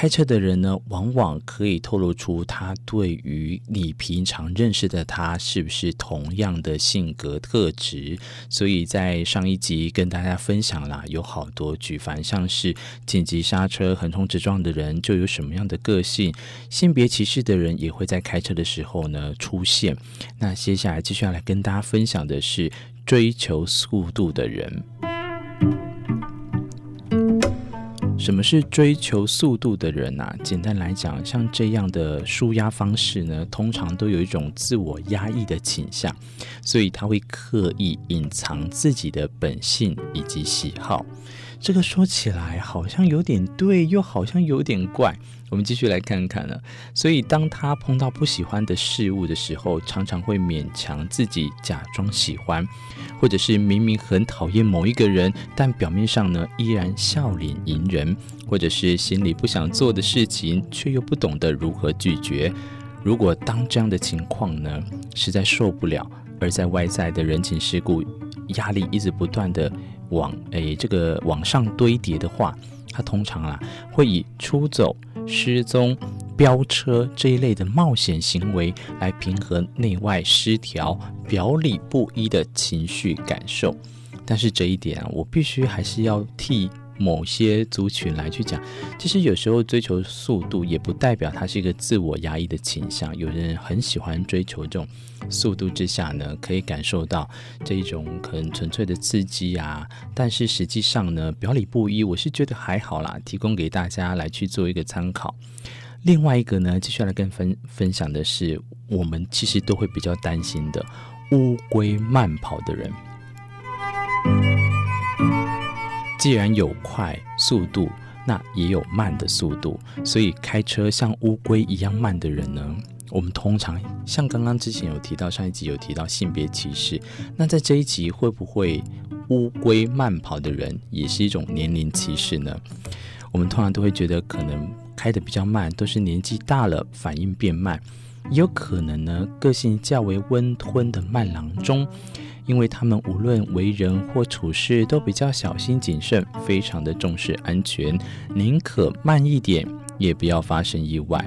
开车的人呢，往往可以透露出他对于你平常认识的他是不是同样的性格特质。所以在上一集跟大家分享了，有好多举凡像是紧急刹车、横冲直撞的人就有什么样的个性，性别歧视的人也会在开车的时候呢出现。那接下来继续要来跟大家分享的是追求速度的人。什么是追求速度的人啊？简单来讲，像这样的舒压方式呢，通常都有一种自我压抑的倾向，所以他会刻意隐藏自己的本性以及喜好。这个说起来好像有点对，又好像有点怪。我们继续来看看呢。所以，当他碰到不喜欢的事物的时候，常常会勉强自己假装喜欢，或者是明明很讨厌某一个人，但表面上呢依然笑脸迎人，或者是心里不想做的事情，却又不懂得如何拒绝。如果当这样的情况呢实在受不了，而在外在的人情世故压力一直不断的往诶这个往上堆叠的话，它通常啊会以出走。失踪、飙车这一类的冒险行为，来平衡内外失调、表里不一的情绪感受。但是这一点啊，我必须还是要替某些族群来去讲。其实有时候追求速度，也不代表它是一个自我压抑的倾向。有人很喜欢追求这种速度之下呢，可以感受到这一种很纯粹的刺激啊。但是实际上呢，表里不一，我是觉得还好啦，提供给大家来去做一个参考。另外一个呢，接下来跟分分享的是，我们其实都会比较担心的乌龟慢跑的人。既然有快速度，那也有慢的速度。所以开车像乌龟一样慢的人呢，我们通常像刚刚之前有提到，上一集有提到性别歧视。那在这一集会不会乌龟慢跑的人也是一种年龄歧视呢？我们通常都会觉得，可能开得比较慢，都是年纪大了，反应变慢。也有可能呢，个性较为温吞的慢郎中。因为他们无论为人或处事都比较小心谨慎，非常的重视安全，宁可慢一点，也不要发生意外。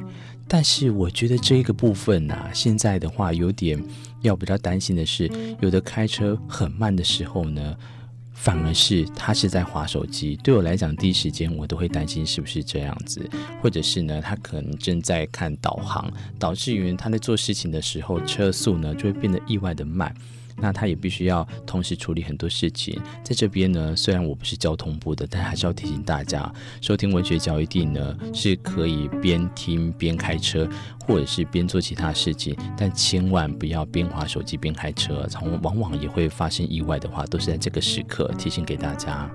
但是我觉得这个部分啊，现在的话有点要比较担心的是，有的开车很慢的时候呢，反而是他是在划手机。对我来讲，第一时间我都会担心是不是这样子，或者是呢，他可能正在看导航，导致于他在做事情的时候，车速呢就会变得意外的慢。那他也必须要同时处理很多事情，在这边呢，虽然我不是交通部的，但还是要提醒大家，收听文学交易地呢，是可以边听边开车，或者是边做其他事情，但千万不要边划手机边开车，从往往也会发生意外的话，都是在这个时刻提醒给大家。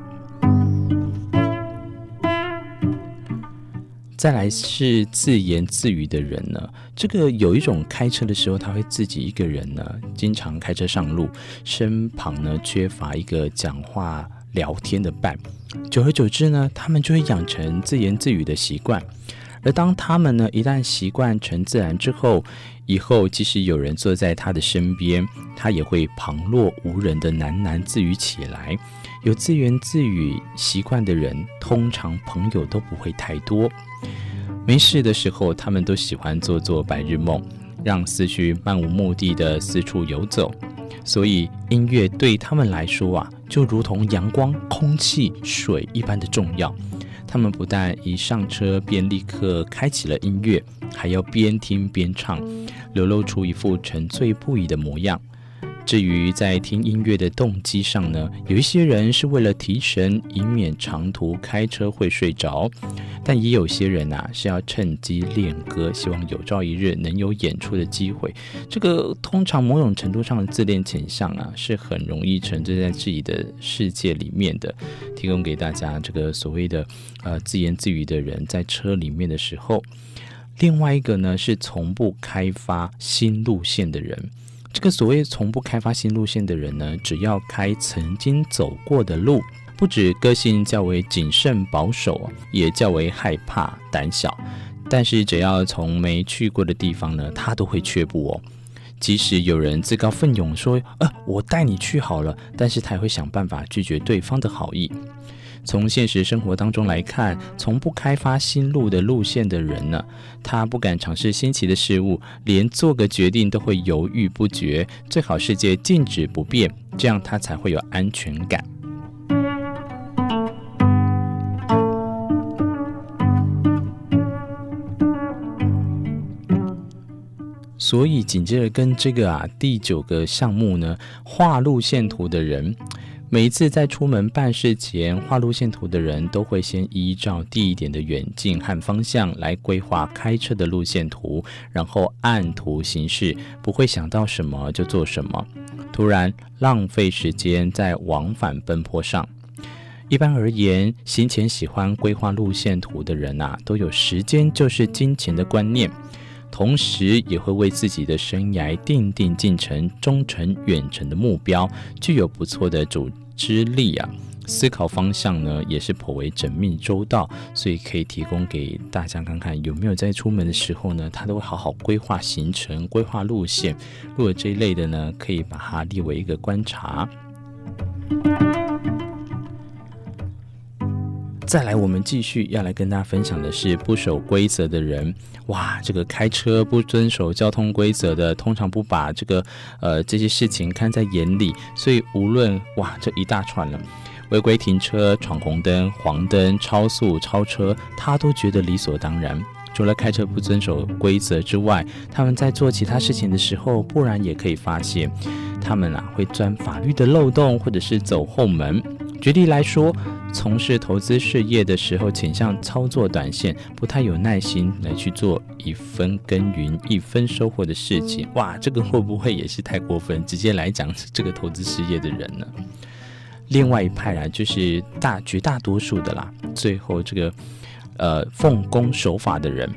再来是自言自语的人呢，这个有一种开车的时候，他会自己一个人呢，经常开车上路，身旁呢缺乏一个讲话聊天的伴，久而久之呢，他们就会养成自言自语的习惯。而当他们呢一旦习惯成自然之后，以后即使有人坐在他的身边，他也会旁若无人的喃喃自语起来。有自言自语习惯的人，通常朋友都不会太多。没事的时候，他们都喜欢做做白日梦，让思绪漫无目的的四处游走。所以，音乐对他们来说啊，就如同阳光、空气、水一般的重要。他们不但一上车便立刻开启了音乐，还要边听边唱，流露出一副沉醉不已的模样。至于在听音乐的动机上呢，有一些人是为了提神，以免长途开车会睡着；但也有些人啊是要趁机练歌，希望有朝一日能有演出的机会。这个通常某种程度上的自恋倾向啊，是很容易沉醉在自己的世界里面的。提供给大家这个所谓的呃自言自语的人在车里面的时候，另外一个呢是从不开发新路线的人。这个所谓从不开发新路线的人呢，只要开曾经走过的路，不止个性较为谨慎保守，也较为害怕胆小。但是只要从没去过的地方呢，他都会却步哦。即使有人自告奋勇说：“呃，我带你去好了。”但是他也会想办法拒绝对方的好意。从现实生活当中来看，从不开发新路的路线的人呢，他不敢尝试新奇的事物，连做个决定都会犹豫不决。最好世界静止不变，这样他才会有安全感。所以紧接着跟这个啊第九个项目呢，画路线图的人。每一次在出门办事前画路线图的人，都会先依照地点的远近和方向来规划开车的路线图，然后按图行事，不会想到什么就做什么，突然浪费时间在往返奔波上。一般而言，行前喜欢规划路线图的人啊，都有时间就是金钱的观念，同时也会为自己的生涯定定进程、中程、远程的目标，具有不错的组织力啊。思考方向呢，也是颇为缜密周到，所以可以提供给大家看看，有没有在出门的时候呢，他都会好好规划行程、规划路线。如果这一类的呢，可以把它列为一个观察。再来，我们继续要来跟大家分享的是不守规则的人。哇，这个开车不遵守交通规则的，通常不把这个呃这些事情看在眼里，所以无论哇这一大串了，违规停车、闯红灯、黄灯、超速、超车，他都觉得理所当然。除了开车不遵守规则之外，他们在做其他事情的时候，不然也可以发现，他们啊会钻法律的漏洞，或者是走后门。举例来说，从事投资事业的时候，倾向操作短线，不太有耐心来去做一分耕耘一分收获的事情。哇，这个会不会也是太过分？直接来讲这个投资事业的人呢？另外一派啊，就是大绝大多数的啦，最后这个呃奉公守法的人。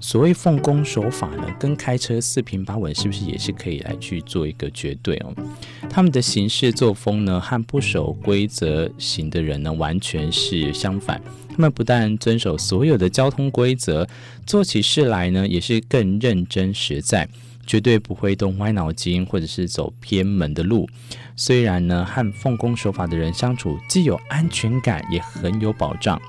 所谓奉公守法呢，跟开车四平八稳是不是也是可以来去做一个绝对哦？他们的行事作风呢，和不守规则型的人呢，完全是相反。他们不但遵守所有的交通规则，做起事来呢，也是更认真实在，绝对不会动歪脑筋或者是走偏门的路。虽然呢，和奉公守法的人相处，既有安全感，也很有保障。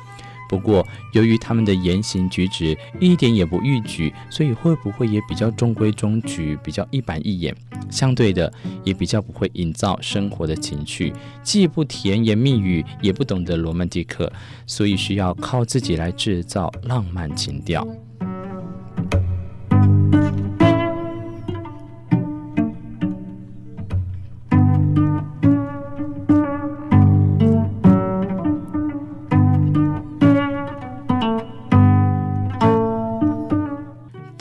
不过，由于他们的言行举止一点也不逾矩，所以会不会也比较中规中矩，比较一板一眼？相对的，也比较不会营造生活的情趣，既不甜言蜜语，也不懂得罗曼蒂克，所以需要靠自己来制造浪漫情调。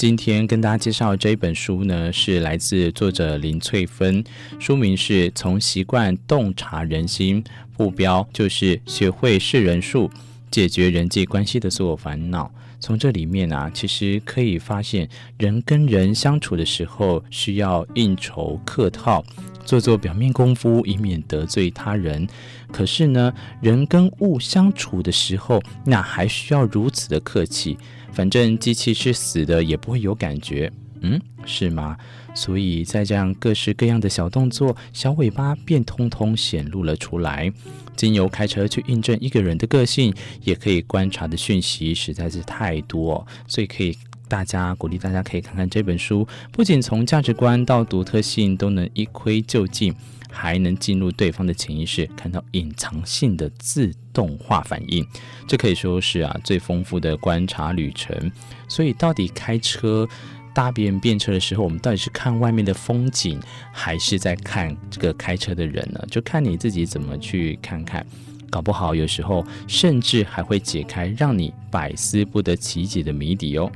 今天跟大家介绍这一本书呢，是来自作者林翠芬，书名是《从习惯洞察人心》，目标就是学会识人术，解决人际关系的所有烦恼。从这里面啊，其实可以发现，人跟人相处的时候，需要应酬客套，做做表面功夫，以免得罪他人。可是呢，人跟物相处的时候，那还需要如此的客气。反正机器是死的，也不会有感觉，嗯，是吗？所以在这样各式各样的小动作、小尾巴，便通通显露了出来。经由开车去印证一个人的个性，也可以观察的讯息实在是太多，所以可以大家鼓励大家可以看看这本书，不仅从价值观到独特性都能一窥究竟。还能进入对方的潜意识，看到隐藏性的自动化反应，这可以说是啊最丰富的观察旅程。所以，到底开车搭别人便车的时候，我们到底是看外面的风景，还是在看这个开车的人呢？就看你自己怎么去看看。搞不好有时候甚至还会解开让你百思不得其解的谜底哦。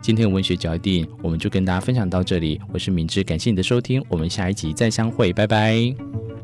今天的文学脚印，我们就跟大家分享到这里。我是敏智，感谢你的收听，我们下一集再相会，拜拜。